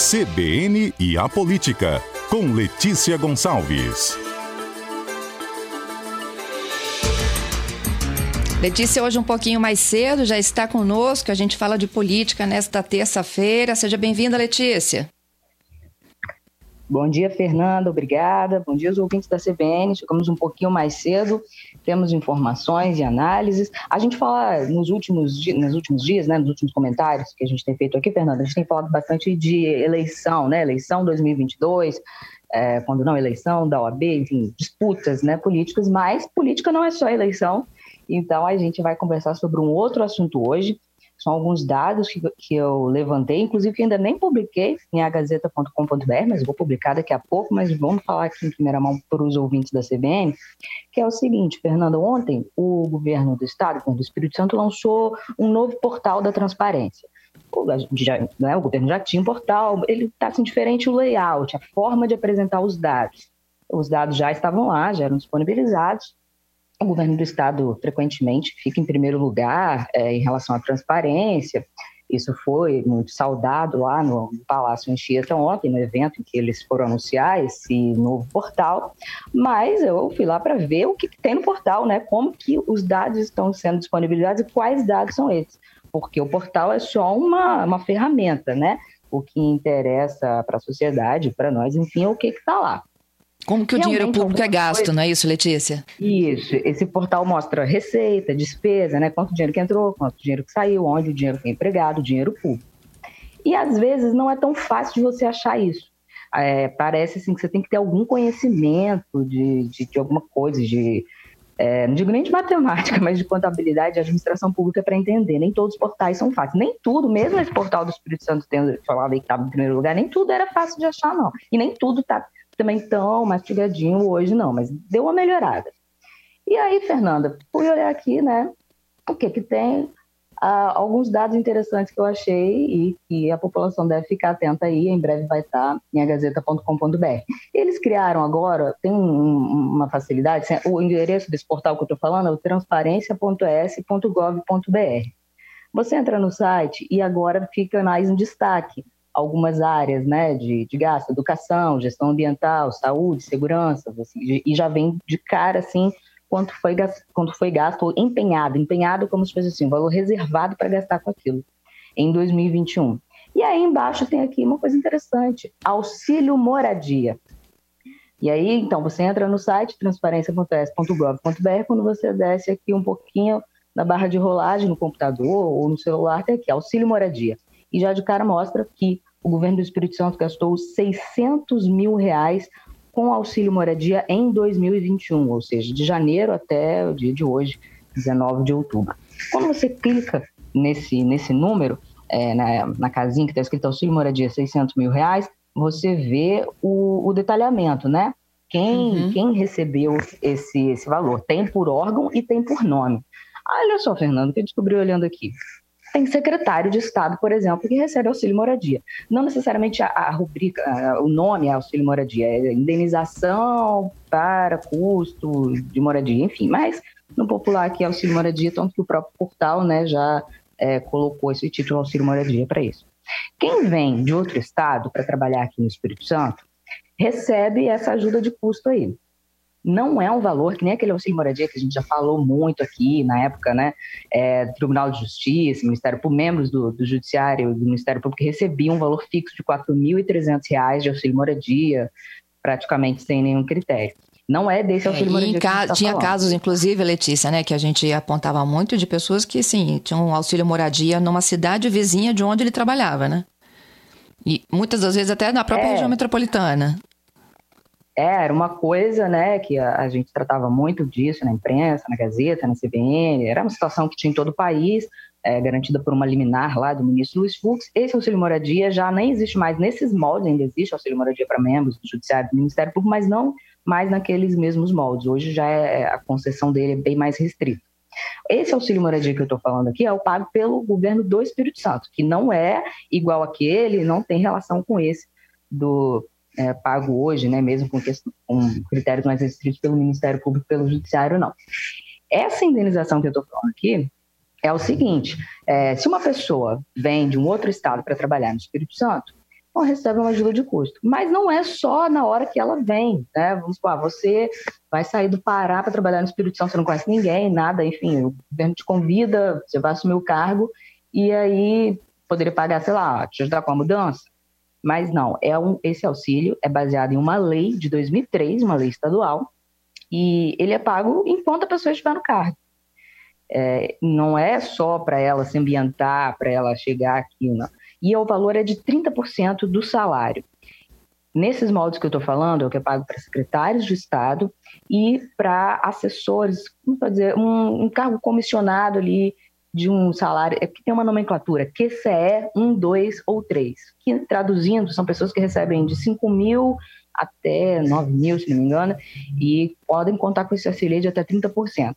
CBN e a Política, com Letícia Gonçalves. Letícia, hoje um pouquinho mais cedo, já está conosco. A gente fala de política nesta terça-feira. Seja bem-vinda, Letícia. Bom dia, Fernanda, obrigada. Bom dia aos ouvintes da CBN. Chegamos um pouquinho mais cedo, temos informações e análises. A gente fala nos últimos, nos últimos dias, né, nos últimos comentários que a gente tem feito aqui, Fernanda, a gente tem falado bastante de eleição, né, eleição 2022, é, quando não eleição da OAB, enfim, disputas né, políticas, mas política não é só eleição. Então a gente vai conversar sobre um outro assunto hoje, são alguns dados que, que eu levantei, inclusive que ainda nem publiquei em agazeta.com.br, mas vou publicar daqui a pouco, mas vamos falar aqui em primeira mão para os ouvintes da CBN, que é o seguinte, Fernando, ontem o governo do estado, o do Espírito Santo, lançou um novo portal da transparência. O, já, né, o governo já tinha um portal, ele está assim, diferente o layout, a forma de apresentar os dados. Os dados já estavam lá, já eram disponibilizados, o governo do estado frequentemente fica em primeiro lugar é, em relação à transparência. Isso foi muito saudado lá no Palácio Anchieta ontem, no evento em que eles foram anunciar esse novo portal. Mas eu fui lá para ver o que, que, tem no portal, né? Como que os dados estão sendo disponibilizados e quais dados são esses. Porque o portal é só uma, uma ferramenta, né? O que interessa para a sociedade, para nós, enfim, é o que está lá. Como que o dinheiro público é gasto, coisa. não é isso, Letícia? Isso. Esse portal mostra receita, despesa, né? Quanto dinheiro que entrou, quanto dinheiro que saiu, onde o dinheiro foi empregado, dinheiro público. E às vezes não é tão fácil de você achar isso. É, parece assim que você tem que ter algum conhecimento de, de, de alguma coisa, de é, não digo nem de matemática, mas de contabilidade e administração pública para entender. Nem todos os portais são fáceis. Nem tudo, mesmo esse portal do Espírito Santo tendo falado aí que estava em primeiro lugar, nem tudo era fácil de achar, não. E nem tudo está também tão mastigadinho hoje, não, mas deu uma melhorada. E aí, Fernanda, fui olhar aqui, né? O que que tem? Ah, alguns dados interessantes que eu achei e que a população deve ficar atenta aí, em breve vai estar em agazeta.com.br. Eles criaram agora, tem um, uma facilidade, o endereço desse portal que eu estou falando é o transparência.s.gov.br. Você entra no site e agora fica mais em destaque algumas áreas né, de, de gasto, educação, gestão ambiental, saúde, segurança, assim, e já vem de cara assim quanto foi, quanto foi gasto empenhado, empenhado como se fosse assim, um valor reservado para gastar com aquilo em 2021. E aí embaixo tem aqui uma coisa interessante, auxílio moradia. E aí, então, você entra no site transparência.s.gov.br, quando você desce aqui um pouquinho na barra de rolagem no computador ou no celular, tem aqui, auxílio moradia e já de cara mostra que o governo do Espírito Santo gastou 600 mil reais com auxílio moradia em 2021, ou seja, de janeiro até o dia de hoje, 19 de outubro. Quando você clica nesse, nesse número, é, na, na casinha que está escrito auxílio moradia 600 mil reais, você vê o, o detalhamento, né? Quem, uhum. quem recebeu esse, esse valor? Tem por órgão e tem por nome. Olha só, Fernando, que eu descobri olhando aqui tem secretário de Estado, por exemplo, que recebe auxílio moradia. Não necessariamente a, a rubrica, a, o nome é auxílio moradia, é indenização para custo de moradia, enfim. Mas no popular aqui é auxílio moradia, tanto que o próprio portal né, já é, colocou esse título auxílio moradia para isso. Quem vem de outro estado para trabalhar aqui no Espírito Santo recebe essa ajuda de custo aí não é um valor que nem aquele auxílio moradia que a gente já falou muito aqui na época, né? É, Tribunal de Justiça, Ministério por membros do, do Judiciário do Ministério Público recebiam um valor fixo de R$ 4.300 de auxílio moradia, praticamente sem nenhum critério. Não é desse é, auxílio moradia. Ca tá tinha falando. casos, inclusive, Letícia, né, que a gente apontava muito de pessoas que, sim, tinham um auxílio moradia numa cidade vizinha de onde ele trabalhava, né? E muitas das vezes até na própria é. região metropolitana. É, era uma coisa, né, que a, a, gente tratava muito disso na imprensa, na Gazeta, na CBN, era uma situação que tinha em todo o país, é, garantida por uma liminar lá do ministro Luiz Fux. Esse auxílio moradia já nem existe mais nesses moldes, ainda existe auxílio moradia para membros do Judiciário do Ministério Público, mas não mais naqueles mesmos moldes. Hoje já é, a concessão dele é bem mais restrita. Esse auxílio moradia que eu estou falando aqui é o pago pelo governo do Espírito Santo, que não é igual aquele, não tem relação com esse do é, pago hoje, né, mesmo com, com critérios mais restritos pelo Ministério Público, pelo Judiciário, não. Essa indenização que eu estou falando aqui é o seguinte: é, se uma pessoa vem de um outro estado para trabalhar no Espírito Santo, então recebe uma ajuda de custo. Mas não é só na hora que ela vem, né? Vamos supor, você vai sair do Pará para trabalhar no Espírito Santo, você não conhece ninguém, nada, enfim, o governo te convida, você vai assumir o cargo, e aí poderia pagar, sei lá, te ajudar com a mudança. Mas não, é um, esse auxílio é baseado em uma lei de 2003, uma lei estadual, e ele é pago enquanto a pessoa estiver no cargo. É, não é só para ela se ambientar, para ela chegar aqui, não. E o valor é de 30% do salário. Nesses moldes que eu estou falando, é o que é pago para secretários de Estado e para assessores, como dizer, um, um cargo comissionado ali de um salário, é que tem uma nomenclatura, QCE 1, 2 ou 3, que traduzindo são pessoas que recebem de 5 mil até 9 mil, se não me engano, e podem contar com esse auxílio de até 30%.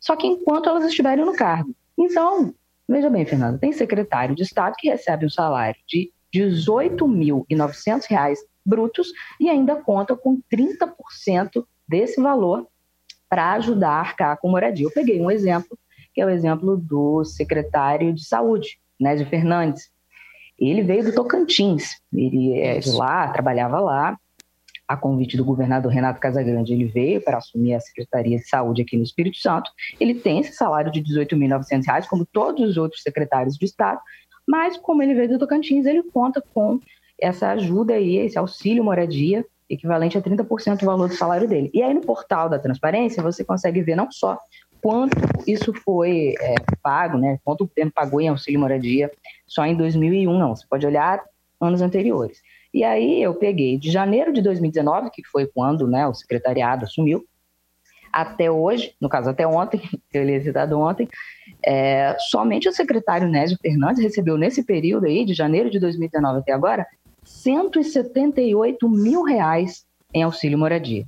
Só que enquanto elas estiverem no cargo. Então, veja bem, Fernanda, tem secretário de Estado que recebe um salário de R$ 18.900 brutos e ainda conta com 30% desse valor para ajudar a arcar com moradia. Eu peguei um exemplo que é o exemplo do secretário de Saúde, Nésio Fernandes. Ele veio do Tocantins, ele é de lá, trabalhava lá, a convite do governador Renato Casagrande, ele veio para assumir a Secretaria de Saúde aqui no Espírito Santo. Ele tem esse salário de R$ 18.900, como todos os outros secretários de Estado, mas como ele veio do Tocantins, ele conta com essa ajuda aí, esse auxílio moradia, equivalente a 30% do valor do salário dele. E aí no portal da transparência você consegue ver não só quanto isso foi é, pago, né? Quanto o tempo pagou em auxílio moradia só em 2001, não. Você pode olhar anos anteriores. E aí eu peguei de janeiro de 2019, que foi quando né, o secretariado assumiu, até hoje, no caso até ontem, eu li citado ontem, é, somente o secretário Nésio Fernandes recebeu nesse período aí, de janeiro de 2019 até agora, 178 mil reais em auxílio moradia.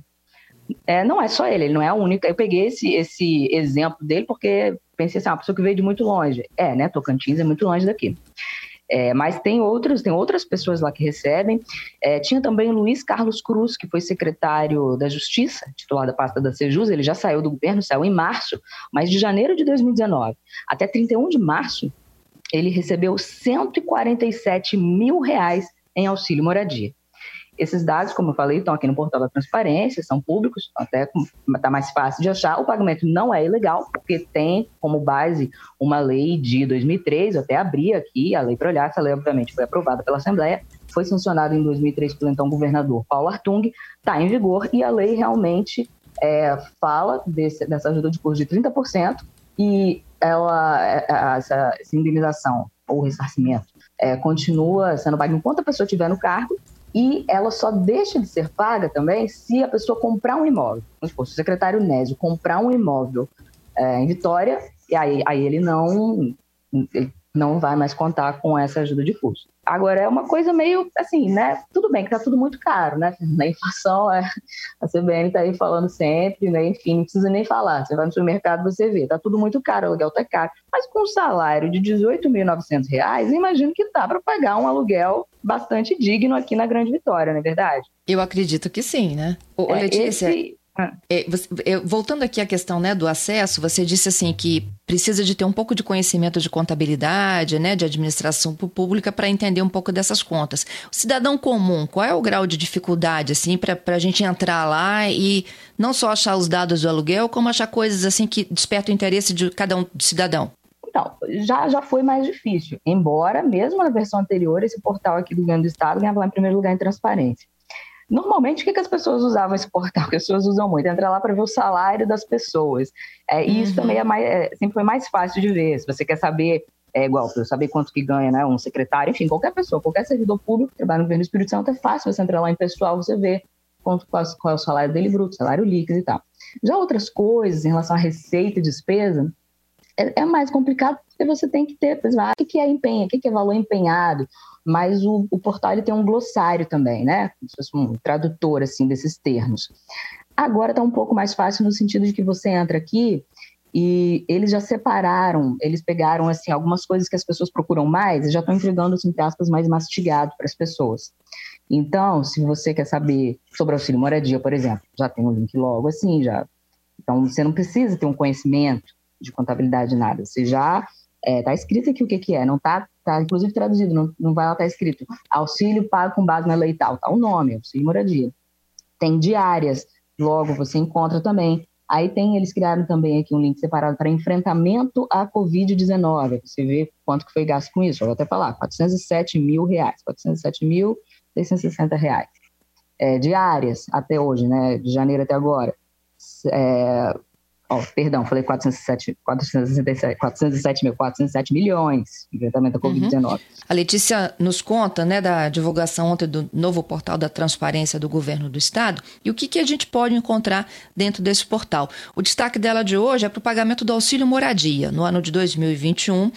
É, não é só ele, ele não é a única. Eu peguei esse, esse exemplo dele porque pensei assim, ah, uma pessoa que veio de muito longe. É, né? Tocantins é muito longe daqui. É, mas tem outros, tem outras pessoas lá que recebem. É, tinha também o Luiz Carlos Cruz, que foi secretário da Justiça, titular da pasta da Sejus, ele já saiu do governo, saiu em março, mas de janeiro de 2019 até 31 de março, ele recebeu 147 mil reais em auxílio moradia. Esses dados, como eu falei, estão aqui no portal da transparência, são públicos, até está mais fácil de achar. O pagamento não é ilegal, porque tem como base uma lei de 2003, eu até abri aqui a lei para olhar, essa lei obviamente foi aprovada pela Assembleia, foi sancionada em 2003 pelo então governador Paulo Artung, está em vigor e a lei realmente é, fala desse, dessa ajuda de custo de 30% e ela, é, é, essa, essa indenização ou ressarcimento é, continua sendo pago enquanto a pessoa estiver no cargo e ela só deixa de ser paga também se a pessoa comprar um imóvel. Vamos supor, se o secretário Nésio comprar um imóvel é, em Vitória, e aí, aí ele não ele não vai mais contar com essa ajuda de custo. Agora, é uma coisa meio assim, né? Tudo bem que tá tudo muito caro, né? A inflação, é, a CBN tá aí falando sempre, né? Enfim, não precisa nem falar. Você vai no supermercado, você vê, tá tudo muito caro, o aluguel tá caro. Mas com um salário de R$ 18.900, imagino que dá para pagar um aluguel bastante digno aqui na Grande Vitória, não é verdade? Eu acredito que sim, né? Ô, é, Letícia, esse... É, você, voltando aqui à questão né, do acesso, você disse assim que precisa de ter um pouco de conhecimento de contabilidade, né, de administração pública para entender um pouco dessas contas. O cidadão comum, qual é o grau de dificuldade assim para a gente entrar lá e não só achar os dados do aluguel, como achar coisas assim que despertam o interesse de cada um cidadão? Então, já, já foi mais difícil, embora mesmo na versão anterior esse portal aqui do governo do estado ganhava lá em primeiro lugar em transparência. Normalmente, o que, que as pessoas usavam esse portal? Que as pessoas usam muito, entrar lá para ver o salário das pessoas. É, e uhum. isso também é mais, é, sempre foi mais fácil de ver. Se você quer saber, é igual, para saber quanto que ganha né, um secretário, enfim, qualquer pessoa, qualquer servidor público que trabalha no governo do Espírito Santo, é fácil você entrar lá em pessoal, você vê quanto, qual, qual é o salário dele bruto, salário líquido e tal. Já outras coisas, em relação à receita e despesa, é, é mais complicado porque você tem que ter, o que é empenho, o que é valor empenhado, mas o, o portal ele tem um glossário também, né? Um tradutor assim desses termos. Agora está um pouco mais fácil no sentido de que você entra aqui e eles já separaram, eles pegaram assim algumas coisas que as pessoas procuram mais e já estão entregando assim, entre aspas mais mastigado para as pessoas. Então, se você quer saber sobre auxílio moradia, por exemplo, já tem um link logo assim, já. Então você não precisa ter um conhecimento de contabilidade nada, você já É, tá escrito aqui o que, que é, não tá, tá inclusive traduzido, não, não vai lá tá escrito auxílio pago com base na lei tal, tá o nome, auxílio moradia. Tem diárias, logo você encontra também. Aí tem, eles criaram também aqui um link separado para enfrentamento à Covid-19. Você vê quanto que foi gasto com isso. Eu vou até falar, 407 mil reais, 407 mil 660 reais. É, diárias até hoje, né, de janeiro até agora. É, Oh, perdão, falei 407, 467, 407 mil, 407 milhões de enfrentamento da Covid-19. Uhum. A Letícia nos conta, né, da divulgação ontem do novo portal da transparência do governo do estado e o que, que a gente pode encontrar dentro desse portal. O destaque dela de hoje é para o pagamento do auxílio moradia. No ano de 2021,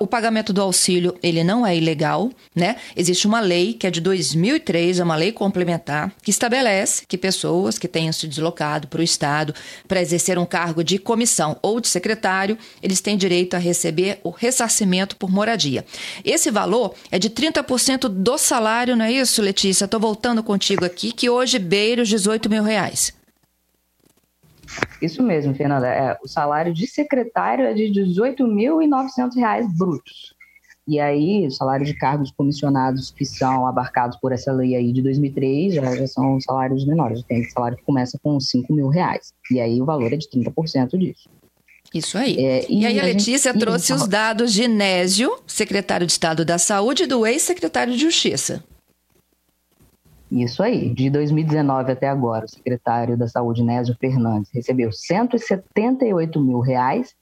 o pagamento do auxílio, ele não é ilegal, né? Existe uma lei que é de 2003, é uma lei complementar, que estabelece que pessoas que tenham se deslocado para o estado para exercer um cargo de comissão ou de secretário, eles têm direito a receber o ressarcimento por moradia. Esse valor é de 30% do salário, não é isso, Letícia? Estou voltando contigo aqui, que hoje beira os 18 mil reais. Isso mesmo, Fernanda. É, o salário de secretário é de R$ 18.900 brutos. E aí, o salário de cargos comissionados que são abarcados por essa lei aí de 2003 já, já são salários menores. Tem salário que começa com 5 mil reais. E aí o valor é de 30% disso. Isso aí. É, e, e, aí a, a Letícia gente... trouxe os dados de Nésio, secretário de Estado da Saúde, e do ex-secretário de Justiça. Isso aí. De 2019 até agora, o secretário da Saúde, Nésio Fernandes, recebeu 178 mil reais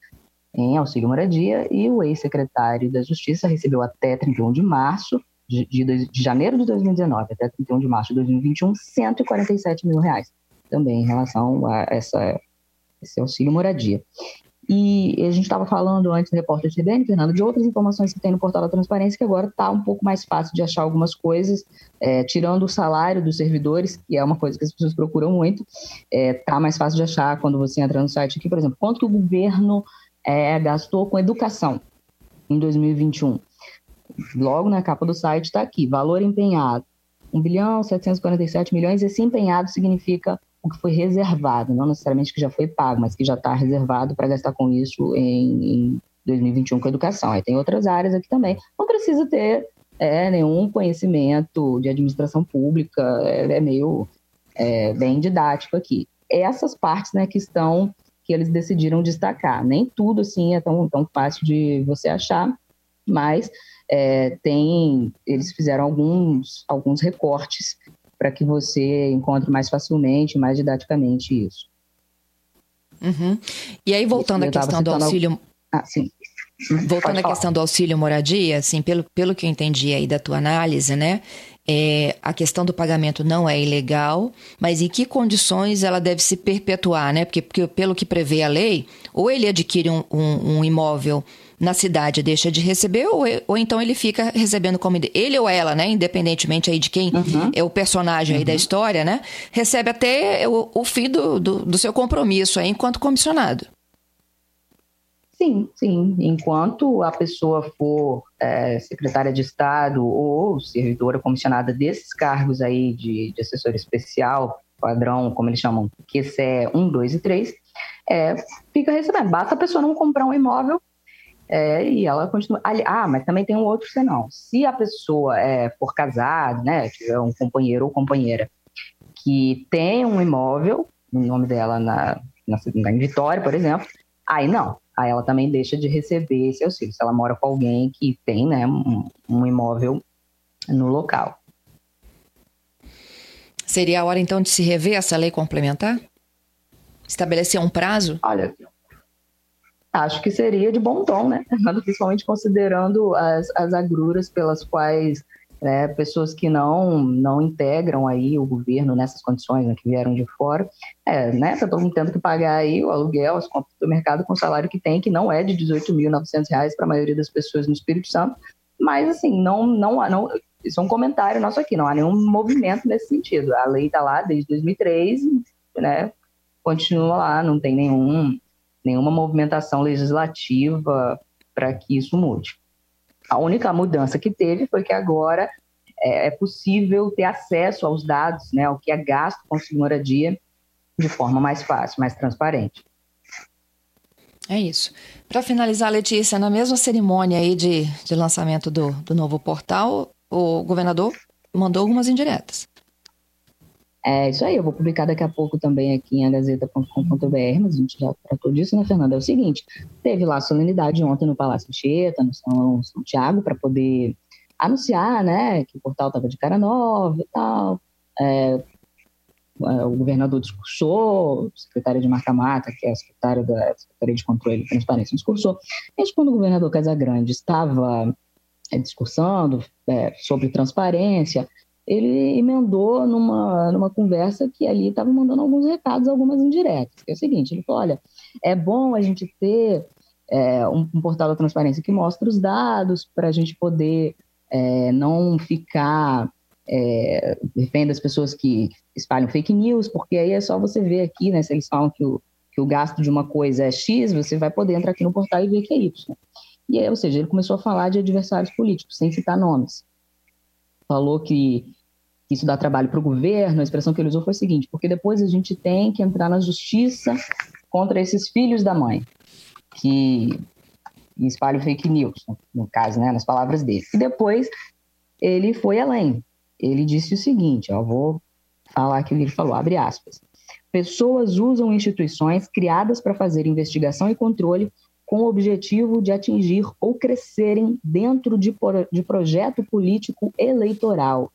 em auxílio moradia e o ex-secretário da Justiça recebeu até 31 de março, de, de, de, janeiro de 2019 até 31 de março de 2021, 147 mil reais, também em relação a essa, esse auxílio moradia. E a gente estava falando antes do repórter CBN, Fernando, de outras informações que tem no portal da transparência, que agora está um pouco mais fácil de achar algumas coisas, é, tirando o salário dos servidores, que é uma coisa que as pessoas procuram muito, está é, tá mais fácil de achar quando você entra no site aqui, por exemplo, quanto o governo é, gastou com educação em 2021. Logo na capa do site está aqui, valor empenhado, 1 bilhão 747 milhões, esse empenhado significa o que foi reservado, não necessariamente que já foi pago, mas que já está reservado para gastar com isso em, em 2021 com educação. Aí tem outras áreas aqui também. Não precisa ter é, nenhum conhecimento de administração pública, é, é meio é, bem didático aqui. Essas partes né, que estão que eles decidiram destacar. Nem tudo assim é tão, tão fácil de você achar, mas é, tem eles fizeram alguns, alguns recortes para que você encontre mais facilmente, mais didaticamente isso. Uhum. E aí, voltando à questão do auxílio. Ah, sim. Voltando à questão do auxílio moradia, assim, pelo, pelo que eu entendi aí da tua análise, né? É, a questão do pagamento não é ilegal, mas em que condições ela deve se perpetuar, né? Porque, porque pelo que prevê a lei, ou ele adquire um, um, um imóvel na cidade deixa de receber, ou, ou então ele fica recebendo como ele ou ela, né? Independentemente aí de quem uhum. é o personagem uhum. aí da uhum. história, né? Recebe até o, o fim do, do, do seu compromisso aí enquanto comissionado. Sim, sim. Enquanto a pessoa for é, secretária de Estado ou servidora comissionada desses cargos aí de, de assessor especial, padrão, como eles chamam, QCE 1, 2 e 3, é, fica recebendo. Basta a pessoa não comprar um imóvel é, e ela continua. Ah, mas também tem um outro senão. Se a pessoa é, for casada, né, tiver um companheiro ou companheira que tem um imóvel, no nome dela na, na, na Vitória, por exemplo, aí não. Aí ela também deixa de receber esse auxílio. Se ela mora com alguém que tem né, um, um imóvel no local. Seria a hora então de se rever essa lei complementar? Estabelecer um prazo? Olha, acho que seria de bom tom, né? Principalmente considerando as, as agruras pelas quais né, pessoas que não não integram aí o governo nessas condições, né, que vieram de fora, é, né, tá todo mundo tendo que pagar aí o aluguel, as compras do mercado com o salário que tem, que não é de R$ 18.900 para a maioria das pessoas no Espírito Santo, mas assim, não, não, não, isso é um comentário nosso aqui, não há nenhum movimento nesse sentido. A lei está lá desde 2003, né, continua lá, não tem nenhum nenhuma movimentação legislativa para que isso mude. A única mudança que teve foi que agora é, é possível ter acesso aos dados, né, ao que é gasto com moradia, de forma mais fácil, mais transparente. É isso. Para finalizar, Letícia, na mesma cerimônia aí de, de lançamento do, do novo portal, o governador mandou algumas indiretas. É isso aí, eu vou publicar daqui a pouco também aqui em agazeta.com.br, mas a gente já tratou disso, né, Fernanda? É o seguinte: teve lá a solenidade ontem no Palácio Anchieta, no São, Tiago, para poder anunciar, né, que o portal estava de cara nova e tal. É, é, o governador discursou, o secretário de Marca Mata, que é a secretária da Secretaria de Controle e Transparência, discursou. Mas quando o governador Casagrande estava é, discursando é, sobre transparência, ele emendou numa, numa conversa que ali estava mandando alguns recados, algumas indiretas, que é o seguinte, ele falou, olha, é bom a gente ter é, um, um, portal da transparência que mostre os dados para a gente poder é, não ficar é, refém das pessoas que espalham fake news, porque aí é só você ver aqui, né, se eles falam que o, que o gasto de uma coisa é X, você vai poder entrar aqui no portal e ver que é Y. E aí, ou seja, ele começou a falar de adversários políticos, sem citar nomes falou que isso dá trabalho para o governo, a expressão que ele usou foi a seguinte, porque depois a gente tem que entrar na justiça contra esses filhos da mãe, que espalham fake news, no caso, né, nas palavras dele. E depois ele foi além. Ele disse o seguinte, ó, vou falar o que ele falou, abre aspas. Pessoas usam instituições criadas para fazer investigação e controle com o objetivo de atingir ou crescerem dentro de, de projeto político eleitoral.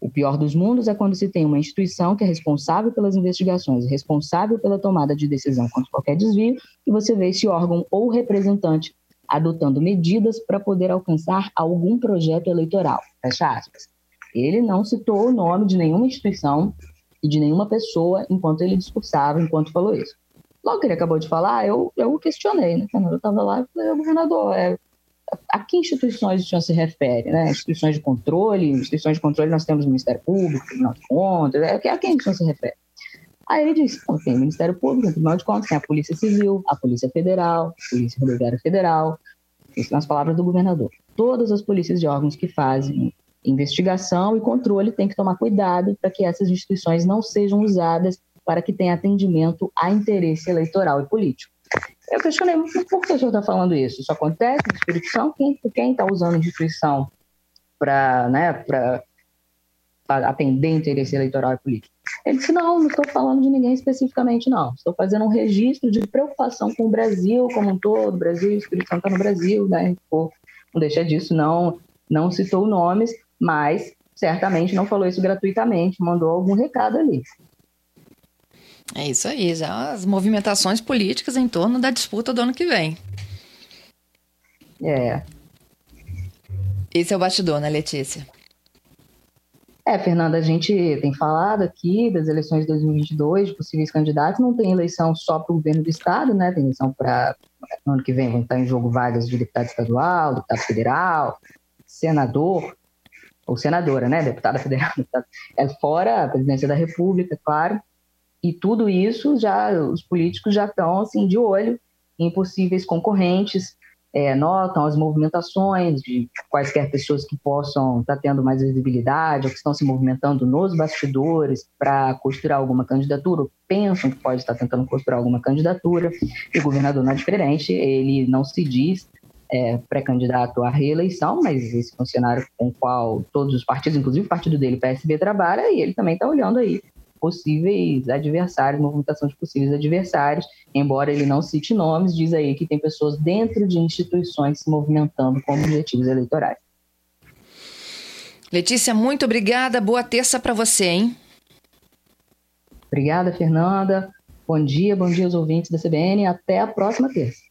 O pior dos mundos é quando se tem uma instituição que é responsável pelas investigações, responsável pela tomada de decisão contra qualquer desvio, e você vê esse órgão ou representante adotando medidas para poder alcançar algum projeto eleitoral. Fecha aspas. Ele não citou o nome de nenhuma instituição e de nenhuma pessoa enquanto ele discursava, enquanto falou isso. Logo que ele acabou de falar, eu, eu questionei, né? Quando eu estava lá, eu falei, governador, é, a que instituições o senhor se refere? Né? Instituições de controle, instituições de controle nós temos o Ministério Público, Tribunal de Contas, é, a quem o senhor se refere? Aí ele disse, tem o Ministério Público, o Tribunal de Contas, tem a Polícia Civil, a Polícia Federal, a Polícia Rodoviária Federal, isso nas palavras do governador. Todas as polícias de órgãos que fazem investigação e controle têm que tomar cuidado para que essas instituições não sejam usadas para que tenha atendimento a interesse eleitoral e político. Eu questionei, por que o senhor está falando isso? Isso acontece no Espírito Santo? Quem está usando instituição para né, atender interesse eleitoral e político? Ele disse, não, não estou falando de ninguém especificamente, não. Estou fazendo um registro de preocupação com o Brasil como um todo, Brasil, o Espírito Santo está no Brasil, né? Pô, não deixa disso, não, não citou nomes, mas certamente não falou isso gratuitamente, mandou algum recado ali. É isso aí, já as movimentações políticas em torno da disputa do ano que vem. É. Esse é o bastidor, né, Letícia? É, Fernanda, a gente tem falado aqui das eleições de 2022, de possíveis candidatos, não tem eleição só para o governo do Estado, né? Tem eleição para. No ano que vem vão estar em jogo vagas de deputado estadual, deputado federal, senador, ou senadora, né? Deputada federal, é fora a presidência da República, claro. E tudo isso já os políticos já estão assim de olho em possíveis concorrentes, é, notam as movimentações de quaisquer pessoas que possam estar tá tendo mais visibilidade ou que estão se movimentando nos bastidores para costurar alguma candidatura, ou pensam que pode estar tentando costurar alguma candidatura. E o governador não é diferente, ele não se diz é, pré-candidato à reeleição, mas esse funcionário com o qual todos os partidos, inclusive o partido dele, PSB, trabalha, e ele também está olhando aí possíveis adversários, movimentação de possíveis adversários, embora ele não cite nomes, diz aí que tem pessoas dentro de instituições se movimentando com objetivos eleitorais. Letícia, muito obrigada. Boa terça para você, hein? Obrigada, Fernanda. Bom dia, bom dia aos ouvintes da CBN. Até a próxima terça.